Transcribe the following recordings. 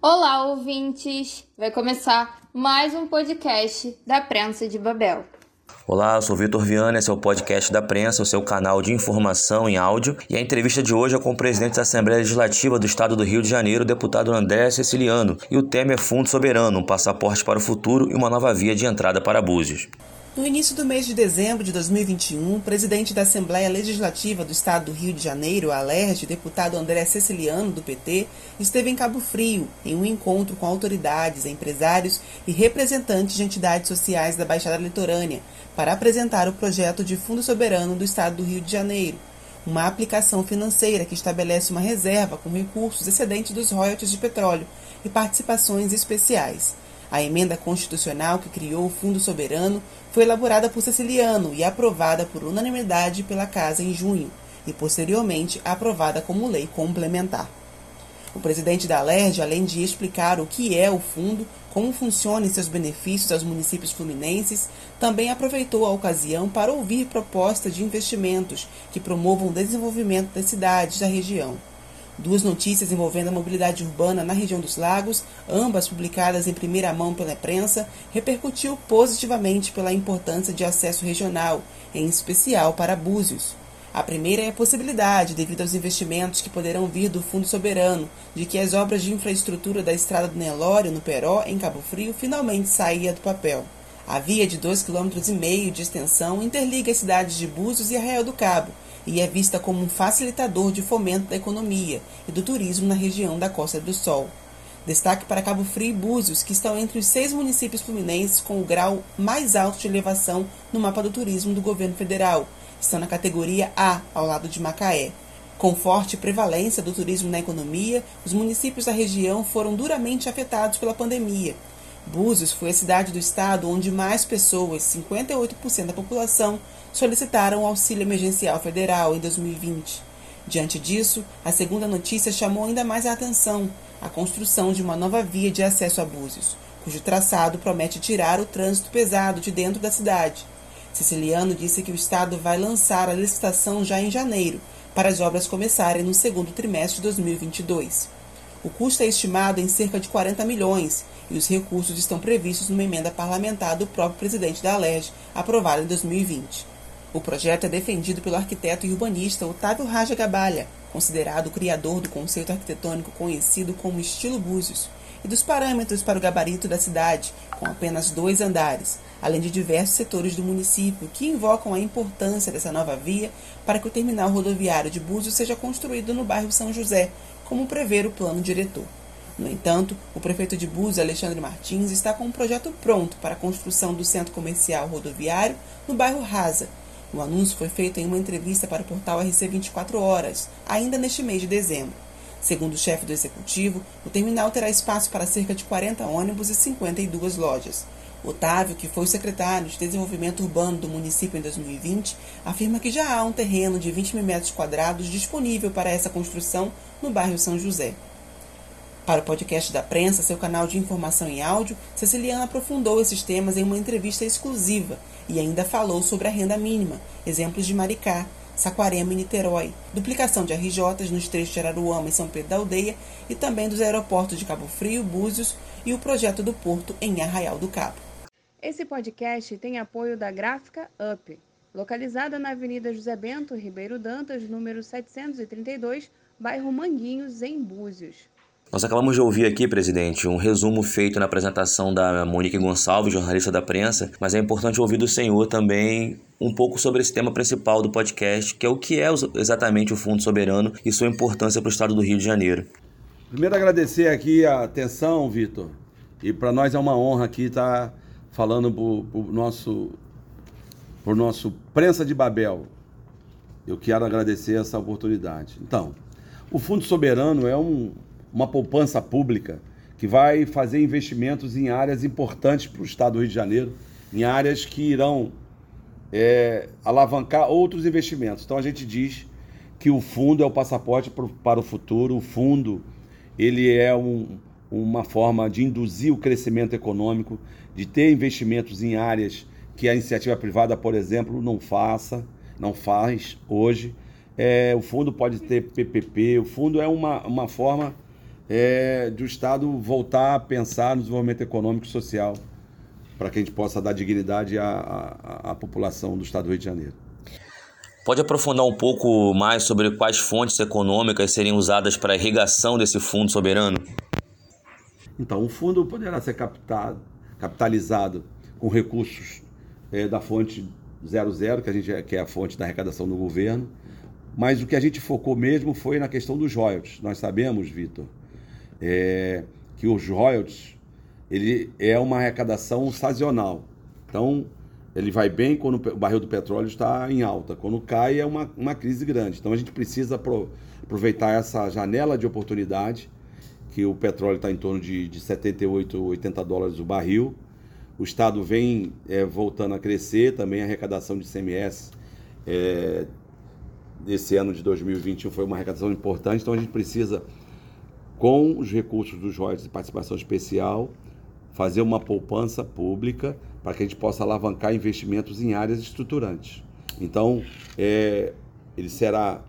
Olá, ouvintes! Vai começar mais um podcast da Prensa de Babel. Olá, eu sou Vitor Viana, esse é o podcast da Prensa, o seu canal de informação em áudio. E a entrevista de hoje é com o presidente da Assembleia Legislativa do Estado do Rio de Janeiro, deputado André Ceciliano. E o tema é Fundo Soberano, um passaporte para o futuro e uma nova via de entrada para Búzios. No início do mês de dezembro de 2021, o presidente da Assembleia Legislativa do Estado do Rio de Janeiro, ALERJ, deputado André Ceciliano, do PT, esteve em Cabo Frio, em um encontro com autoridades, empresários e representantes de entidades sociais da Baixada Litorânea, para apresentar o projeto de Fundo Soberano do Estado do Rio de Janeiro, uma aplicação financeira que estabelece uma reserva com recursos excedentes dos royalties de petróleo e participações especiais. A emenda constitucional que criou o Fundo Soberano foi elaborada por Ceciliano e aprovada por unanimidade pela Casa em junho, e posteriormente aprovada como lei complementar. O presidente da LERJ, além de explicar o que é o fundo, como funciona e seus benefícios aos municípios fluminenses, também aproveitou a ocasião para ouvir propostas de investimentos que promovam o desenvolvimento das cidades da região. Duas notícias envolvendo a mobilidade urbana na região dos lagos, ambas publicadas em primeira mão pela imprensa, repercutiu positivamente pela importância de acesso regional, em especial para Búzios. A primeira é a possibilidade, devido aos investimentos que poderão vir do Fundo Soberano, de que as obras de infraestrutura da Estrada do Nelório, no Peró, em Cabo Frio, finalmente saia do papel. A via de 2,5 km de extensão interliga as cidades de Búzios e Arraial do Cabo, e é vista como um facilitador de fomento da economia e do turismo na região da Costa do Sol. Destaque para Cabo Frio e Búzios, que estão entre os seis municípios fluminenses com o grau mais alto de elevação no mapa do turismo do governo federal. Estão na categoria A, ao lado de Macaé. Com forte prevalência do turismo na economia, os municípios da região foram duramente afetados pela pandemia. Búzios foi a cidade do estado onde mais pessoas, 58% da população, solicitaram auxílio emergencial federal em 2020. Diante disso, a segunda notícia chamou ainda mais a atenção: a construção de uma nova via de acesso a Búzios, cujo traçado promete tirar o trânsito pesado de dentro da cidade. Siciliano disse que o Estado vai lançar a licitação já em janeiro, para as obras começarem no segundo trimestre de 2022. O custo é estimado em cerca de 40 milhões e os recursos estão previstos numa emenda parlamentar do próprio presidente da Alerj, aprovada em 2020. O projeto é defendido pelo arquiteto e urbanista Otávio Raja Gabalha, considerado o criador do conceito arquitetônico conhecido como estilo Búzios, e dos parâmetros para o gabarito da cidade, com apenas dois andares, além de diversos setores do município que invocam a importância dessa nova via para que o terminal rodoviário de Búzios seja construído no bairro São José, como prevê o plano diretor. No entanto, o prefeito de Búzios, Alexandre Martins, está com um projeto pronto para a construção do centro comercial rodoviário no bairro Rasa, o anúncio foi feito em uma entrevista para o portal RC 24 Horas, ainda neste mês de dezembro. Segundo o chefe do executivo, o terminal terá espaço para cerca de 40 ônibus e 52 lojas. Otávio, que foi secretário de Desenvolvimento Urbano do município em 2020, afirma que já há um terreno de 20 mil metros quadrados disponível para essa construção no bairro São José. Para o podcast da prensa, seu canal de informação em áudio, Ceciliana aprofundou esses temas em uma entrevista exclusiva e ainda falou sobre a renda mínima, exemplos de Maricá, Saquarema e Niterói, duplicação de RJs nos trechos de Araruama e São Pedro da Aldeia e também dos aeroportos de Cabo Frio, Búzios e o projeto do Porto em Arraial do Cabo. Esse podcast tem apoio da Gráfica Up, localizada na Avenida José Bento Ribeiro Dantas, número 732, bairro Manguinhos, em Búzios. Nós acabamos de ouvir aqui, presidente, um resumo feito na apresentação da Monique Gonçalves, jornalista da prensa, mas é importante ouvir do senhor também um pouco sobre esse tema principal do podcast, que é o que é exatamente o Fundo Soberano e sua importância para o estado do Rio de Janeiro. Primeiro agradecer aqui a atenção, Vitor, e para nós é uma honra aqui estar falando para o nosso, por nosso Prensa de Babel. Eu quero agradecer essa oportunidade. Então, o Fundo Soberano é um, uma poupança pública que vai fazer investimentos em áreas importantes para o Estado do Rio de Janeiro, em áreas que irão é, alavancar outros investimentos. Então a gente diz que o fundo é o passaporte para o futuro, o fundo ele é um, uma forma de induzir o crescimento econômico, de ter investimentos em áreas que a iniciativa privada, por exemplo, não faça, não faz hoje. É, o fundo pode ter PPP, o fundo é uma, uma forma é, do Estado voltar a pensar no desenvolvimento econômico e social para que a gente possa dar dignidade à, à, à população do Estado do Rio de Janeiro. Pode aprofundar um pouco mais sobre quais fontes econômicas seriam usadas para a irrigação desse fundo soberano? Então, o fundo poderá ser captado, capitalizado com recursos é, da fonte 00, que, a gente, que é a fonte da arrecadação do governo, mas o que a gente focou mesmo foi na questão dos royalties. Nós sabemos, Vitor, é, que os royalties ele é uma arrecadação sazonal. Então, ele vai bem quando o barril do petróleo está em alta. Quando cai, é uma, uma crise grande. Então, a gente precisa aproveitar essa janela de oportunidade, que o petróleo está em torno de, de 78, 80 dólares o barril. O Estado vem é, voltando a crescer, também a arrecadação de CMS é, desse ano de 2021 foi uma arrecadação importante. Então, a gente precisa, com os recursos dos royalties de participação especial, fazer uma poupança pública para que a gente possa alavancar investimentos em áreas estruturantes. Então, é, ele será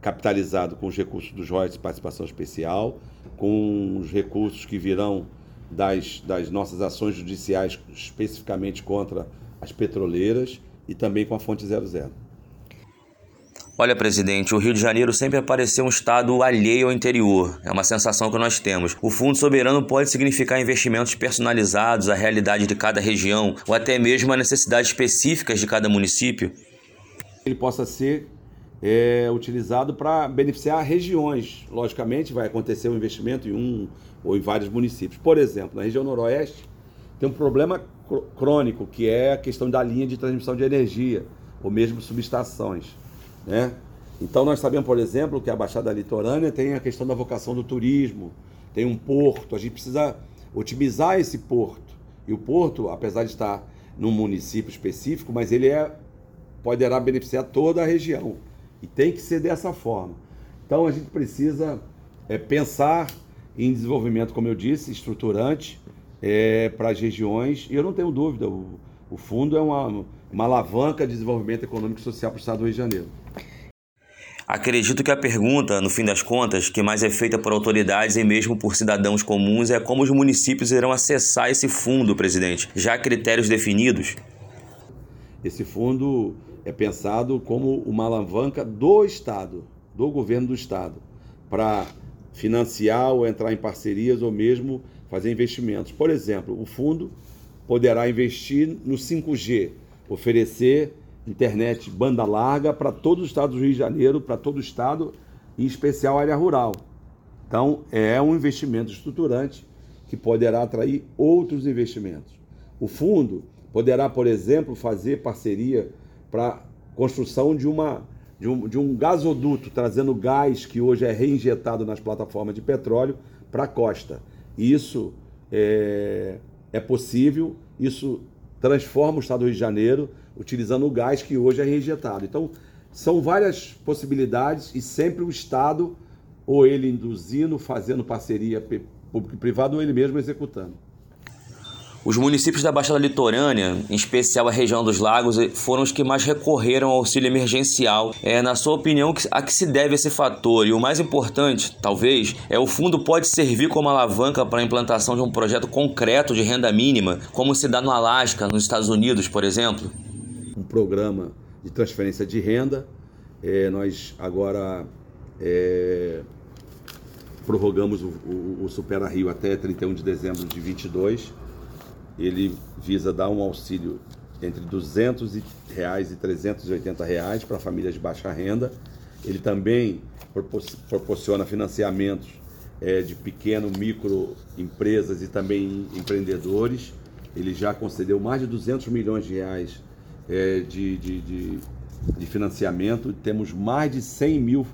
capitalizado com os recursos dos royalties de participação especial, com os recursos que virão das, das nossas ações judiciais, especificamente contra as petroleiras, e também com a fonte 00. Olha, presidente, o Rio de Janeiro sempre apareceu um estado alheio ao interior. É uma sensação que nós temos. O Fundo Soberano pode significar investimentos personalizados à realidade de cada região ou até mesmo a necessidades específicas de cada município? Ele possa ser é, utilizado para beneficiar regiões. Logicamente, vai acontecer um investimento em um ou em vários municípios. Por exemplo, na região noroeste, tem um problema crônico, que é a questão da linha de transmissão de energia, ou mesmo subestações. Né? Então nós sabemos, por exemplo, que a Baixada Litorânea tem a questão da vocação do turismo, tem um porto, a gente precisa otimizar esse porto. E o porto, apesar de estar num município específico, mas ele é poderá beneficiar toda a região. E tem que ser dessa forma. Então a gente precisa é, pensar em desenvolvimento, como eu disse, estruturante é, para as regiões. E eu não tenho dúvida, o, o fundo é uma, uma alavanca de desenvolvimento econômico e social para o Estado do Rio de Janeiro. Acredito que a pergunta, no fim das contas, que mais é feita por autoridades e mesmo por cidadãos comuns é como os municípios irão acessar esse fundo, presidente. Já há critérios definidos? Esse fundo é pensado como uma alavanca do Estado, do governo do Estado, para financiar ou entrar em parcerias ou mesmo fazer investimentos. Por exemplo, o fundo poderá investir no 5G, oferecer internet banda larga para todo o estado do Rio de Janeiro, para todo o estado, em especial área rural. Então, é um investimento estruturante que poderá atrair outros investimentos. O fundo poderá, por exemplo, fazer parceria para construção de, uma, de, um, de um gasoduto, trazendo gás que hoje é reinjetado nas plataformas de petróleo para a costa. Isso é, é possível, isso transforma o estado do Rio de Janeiro utilizando o gás que hoje é reinjetado. Então, são várias possibilidades e sempre o Estado, ou ele induzindo, fazendo parceria público e privado, ou ele mesmo executando. Os municípios da Baixada Litorânea, em especial a região dos lagos, foram os que mais recorreram ao auxílio emergencial. É, na sua opinião, a que se deve esse fator? E o mais importante, talvez, é o fundo pode servir como alavanca para a implantação de um projeto concreto de renda mínima, como se dá no Alasca, nos Estados Unidos, por exemplo? um programa de transferência de renda. É, nós agora é, prorrogamos o, o, o Supera Rio até 31 de dezembro de 22. Ele visa dar um auxílio entre 200 reais e 380 reais para famílias de baixa renda. Ele também proporciona financiamentos é, de pequeno, micro empresas e também empreendedores. Ele já concedeu mais de 200 milhões de reais é, de, de, de, de, financiamento. Temos mais de 100 mil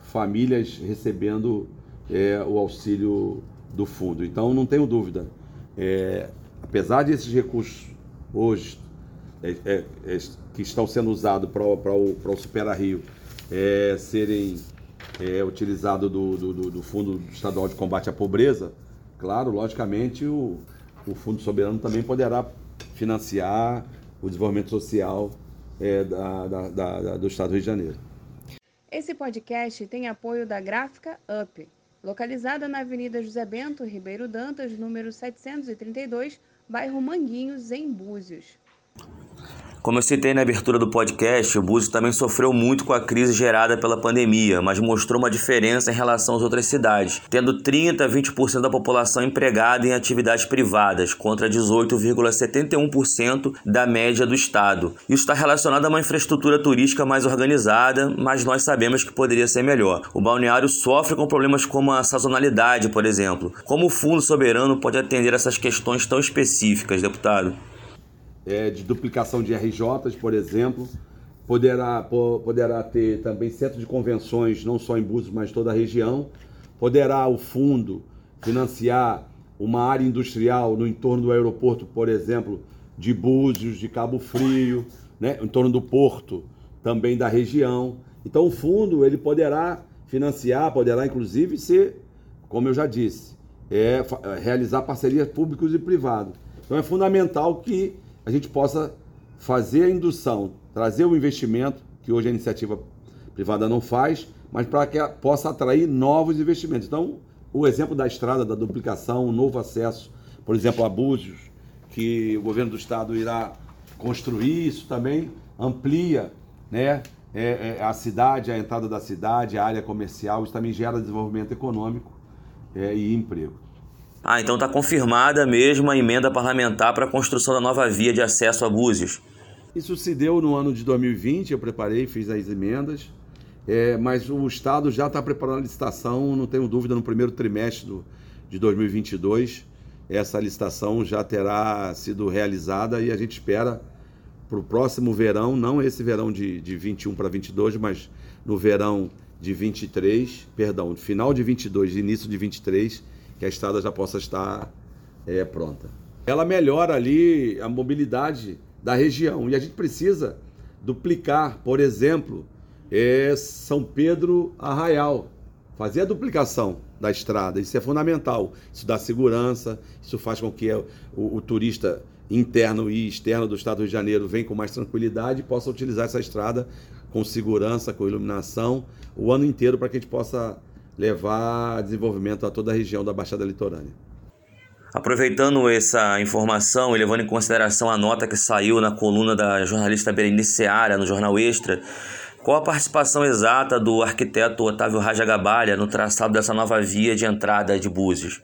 famílias recebendo é, o auxílio do fundo. Então, não tenho dúvida, é, apesar desses recursos hoje é, é, é, que estão sendo usados para o, o Supera Rio serem utilizados do, do, do Fundo Estadual de Combate à Pobreza, claro, logicamente, o, o Fundo Soberano também poderá financiar o desenvolvimento social é, da, da, da, do Estado do Rio de Janeiro. Esse podcast tem apoio da Gráfica Up, localizada na Avenida José Bento Ribeiro Dantas, número 732, bairro Manguinhos, em Búzios. Como eu citei na abertura do podcast, o Búzios também sofreu muito com a crise gerada pela pandemia, mas mostrou uma diferença em relação às outras cidades, tendo 30 a 20% da população empregada em atividades privadas, contra 18,71% da média do estado. Isso está relacionado a uma infraestrutura turística mais organizada, mas nós sabemos que poderia ser melhor. O balneário sofre com problemas como a sazonalidade, por exemplo. Como o Fundo Soberano pode atender essas questões tão específicas, deputado? É, de duplicação de RJs, por exemplo. Poderá, poderá ter também centro de convenções, não só em Búzios, mas toda a região. Poderá o fundo financiar uma área industrial no entorno do aeroporto, por exemplo, de Búzios, de Cabo Frio, né? em torno do porto também da região. Então o fundo ele poderá financiar, poderá inclusive ser, como eu já disse, é, realizar parcerias públicos e privados. Então é fundamental que a gente possa fazer a indução, trazer o investimento, que hoje a iniciativa privada não faz, mas para que possa atrair novos investimentos. Então, o exemplo da estrada, da duplicação, o novo acesso, por exemplo, a Búzios, que o governo do estado irá construir, isso também amplia né, é, é, a cidade, a entrada da cidade, a área comercial, isso também gera desenvolvimento econômico é, e emprego. Ah, então está confirmada mesmo a emenda parlamentar para a construção da nova via de acesso a Búzios. Isso se deu no ano de 2020, eu preparei, fiz as emendas, é, mas o Estado já está preparando a licitação, não tenho dúvida, no primeiro trimestre do, de 2022, essa licitação já terá sido realizada e a gente espera para o próximo verão, não esse verão de, de 21 para 22, mas no verão de 23, perdão, final de 22 e início de 23, que a estrada já possa estar é, pronta. Ela melhora ali a mobilidade da região e a gente precisa duplicar, por exemplo, é São Pedro Arraial, fazer a duplicação da estrada, isso é fundamental. Isso dá segurança, isso faz com que o, o, turista interno e externo do estado do Rio de Janeiro venha com mais tranquilidade e possa utilizar essa estrada com segurança, com iluminação, o ano inteiro para que a gente possa levar desenvolvimento a toda a região da Baixada Litorânea. Aproveitando essa informação e levando em consideração a nota que saiu na coluna da jornalista Berenice Seara no Jornal Extra, qual a participação exata do arquiteto Otávio Rajagabalha no traçado dessa nova via de entrada de Búzios?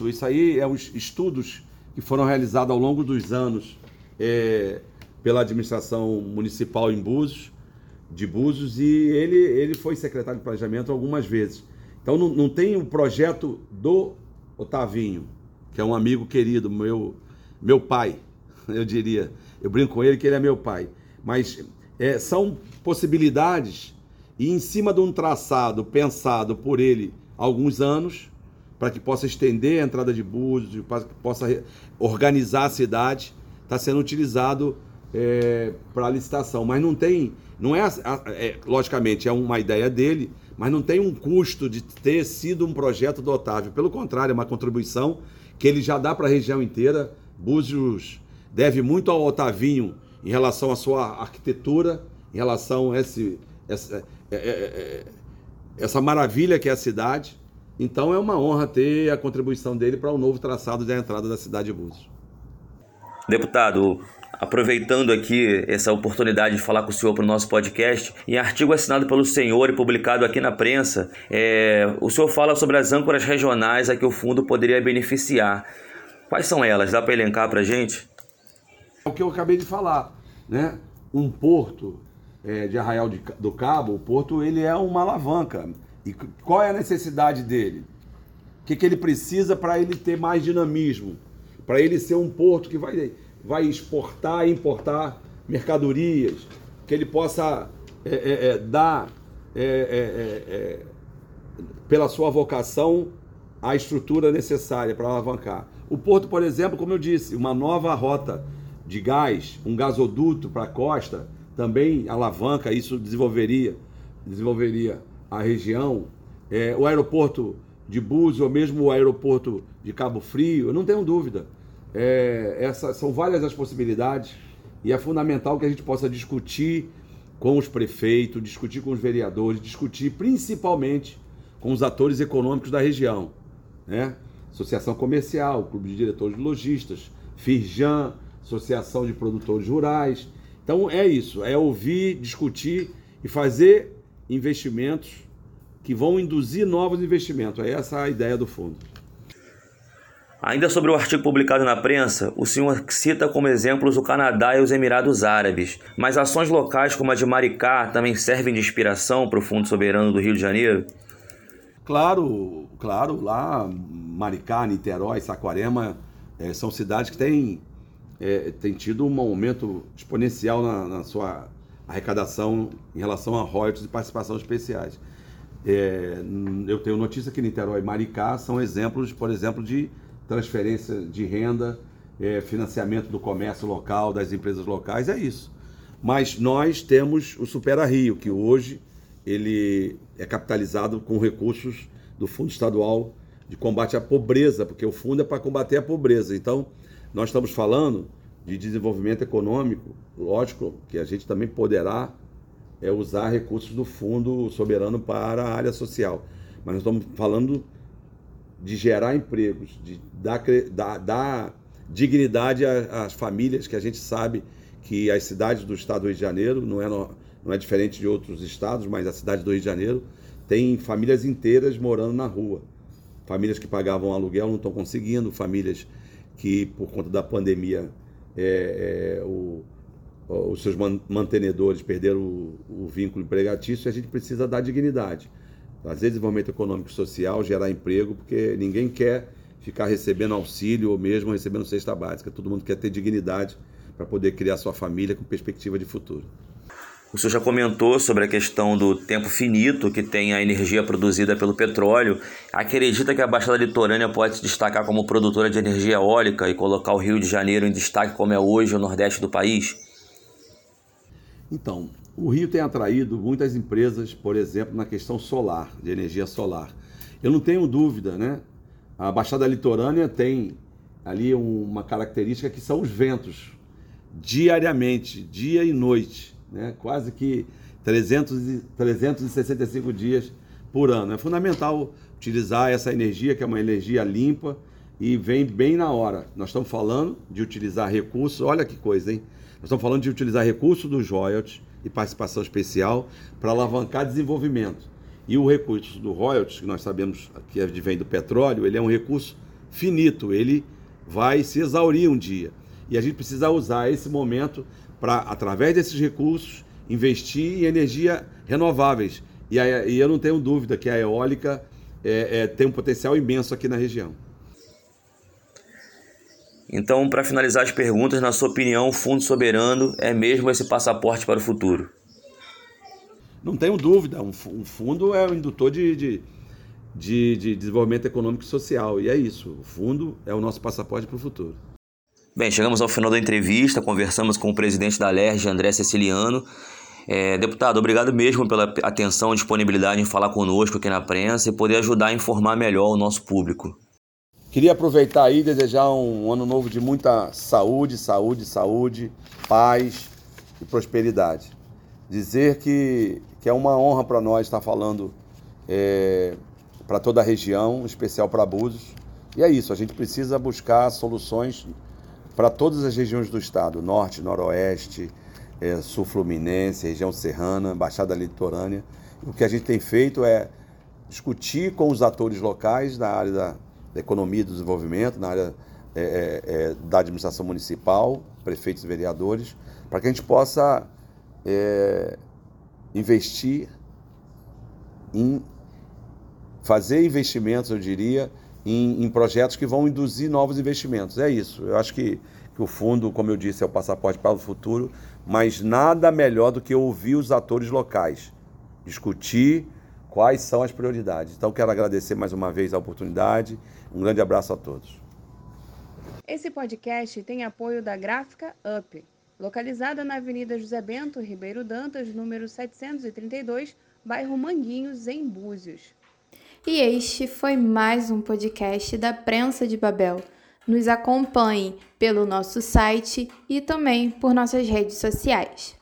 Isso aí é os estudos que foram realizados ao longo dos anos é, pela administração municipal em Búzios, de Búzios, e ele, ele foi secretário de planejamento algumas vezes. Então não, não tem o projeto do Otavinho, que é um amigo querido, meu, meu pai, eu diria. Eu brinco com ele que ele é meu pai. Mas é, são possibilidades e em cima de um traçado pensado por ele há alguns anos, para que possa estender a entrada de Búzios, para que possa organizar a cidade, está sendo utilizado é, para licitação. Mas não tem, não é, é, logicamente, é uma ideia dele, mas não tem um custo de ter sido um projeto do Otávio. Pelo contrário, é uma contribuição que ele já dá para a região inteira. Búzios deve muito ao Otavinho em relação à sua arquitetura, em relação a esse, essa, é, é, é, essa maravilha que é a cidade. Então é uma honra ter a contribuição dele para o um novo traçado da entrada da cidade de Búzios. Deputado, aproveitando aqui essa oportunidade de falar com o senhor para o nosso podcast, em artigo assinado pelo senhor e publicado aqui na prensa, é, o senhor fala sobre as âncoras regionais a que o fundo poderia beneficiar. Quais são elas? Dá para elencar para a gente? É o que eu acabei de falar, né? Um porto é, de Arraial de, do Cabo, o porto ele é uma alavanca. E qual é a necessidade dele? O que, que ele precisa para ele ter mais dinamismo? Para ele ser um porto que vai vai exportar e importar mercadorias, que ele possa é, é, é dar, é, é, é, pela sua vocação, a estrutura necessária para alavancar. O porto, por exemplo, como eu disse, uma nova rota de gás, um gasoduto para a costa, também alavanca, isso desenvolveria, desenvolveria a região. o aeroporto de Búzios, ou mesmo o aeroporto de Cabo Frio, eu não tenho dúvida é, essa, são várias as possibilidades e é fundamental que a gente possa discutir com os prefeitos, discutir com os vereadores, discutir principalmente com os atores econômicos da região, né? Associação Comercial, Clube de Diretores de Lojistas, Firjan, Associação de Produtores Rurais. Então é isso, é ouvir, discutir e fazer investimentos que vão induzir novos investimentos. É essa a ideia do fundo. Ainda sobre o artigo publicado na prensa, o senhor cita como exemplos o Canadá e os Emirados Árabes, mas ações locais como a de Maricá também servem de inspiração para o Fundo Soberano do Rio de Janeiro? Claro, claro, lá Maricá, Niterói, Saquarema é, são cidades que têm, é, têm tido um aumento exponencial na, na, sua arrecadação em relação a royalties e participação especiais. É, eu tenho notícia que Niterói e Maricá são exemplos, por exemplo, de transferência de renda, é, financiamento do comércio local, das empresas locais, é isso. Mas nós temos o Supera Rio, que hoje ele é capitalizado com recursos do Fundo Estadual de Combate à Pobreza, porque o fundo é para combater a pobreza. Então, nós estamos falando de desenvolvimento econômico, lógico que a gente também poderá é, usar recursos do Fundo Soberano para a área social. Mas nós estamos falando de gerar empregos, de dar, dar, dar dignidade às famílias, que a gente sabe que as cidades do estado do Rio de Janeiro, não é, não é diferente de outros estados, mas a cidade do Rio de Janeiro tem famílias inteiras morando na rua. Famílias que pagavam aluguel não estão conseguindo, famílias que, por conta da pandemia, é, é, o, os seus mantenedores perderam o, o vínculo empregatício e a gente precisa dar dignidade fazer desenvolvimento econômico e social, gerar emprego, porque ninguém quer ficar recebendo auxílio ou mesmo recebendo cesta básica. Todo mundo quer ter dignidade para poder criar sua família com perspectiva de futuro. O senhor já comentou sobre a questão do tempo finito que tem a energia produzida pelo petróleo. Acredita que a Baixada Litorânea pode se destacar como produtora de energia eólica e colocar o Rio de Janeiro em destaque como é hoje o Nordeste do país? Então, o Rio tem atraído muitas empresas, por exemplo, na questão solar, de energia solar. Eu não tenho dúvida, né? A Baixada Litorânea tem ali uma característica que são os ventos, diariamente, dia e noite, né? quase que 300, 365 dias por ano. É fundamental utilizar essa energia, que é uma energia limpa e vem bem na hora. Nós estamos falando de utilizar recursos, olha que coisa, hein? Nós estamos falando de utilizar recursos dos royalties, e participação especial para alavancar desenvolvimento. E o recurso do royalties, que nós sabemos que vem do petróleo, ele é um recurso finito, ele vai se exaurir um dia. E a gente precisa usar esse momento para, através desses recursos, investir em energia renováveis. E, e eu não tenho dúvida que a eólica é, é, tem um potencial imenso aqui na região. Então, para finalizar as perguntas, na sua opinião, o Fundo Soberano é mesmo esse passaporte para o futuro? Não tenho dúvida. Um, fundo é um indutor de, de, de, de desenvolvimento econômico e social. E é isso. O fundo é o nosso passaporte para o futuro. Bem, chegamos ao final da entrevista, conversamos com o presidente da LERJ, André Ceciliano. É, deputado, obrigado mesmo pela atenção e disponibilidade em falar conosco aqui na prensa e poder ajudar a informar melhor o nosso público. Queria aproveitar aí e desejar um ano novo de muita saúde, saúde, saúde, paz e prosperidade. Dizer que, que é uma honra para nós estar falando é, para toda a região, em especial para Búzios. E é isso, a gente precisa buscar soluções para todas as regiões do estado, norte, noroeste, é, sul fluminense, região serrana, baixada litorânea. O que a gente tem feito é discutir com os atores locais da área da da economia e do desenvolvimento, na área é, é, é, da administração municipal, prefeitos e vereadores, para que a gente possa é, investir em fazer investimentos, eu diria, em, em, projetos que vão induzir novos investimentos. É isso. Eu acho que, que o fundo, como eu disse, é o passaporte para o futuro, mas nada melhor do que ouvir os atores locais, discutir quais são as prioridades. Então, quero agradecer mais uma vez a oportunidade. Um grande abraço a todos. Esse podcast tem apoio da Gráfica Up, localizada na Avenida José Bento Ribeiro Dantas, número 732, bairro Manguinhos, em Búzios. E este foi mais um podcast da Prensa de Babel. Nos acompanhe pelo nosso site e também por nossas redes sociais.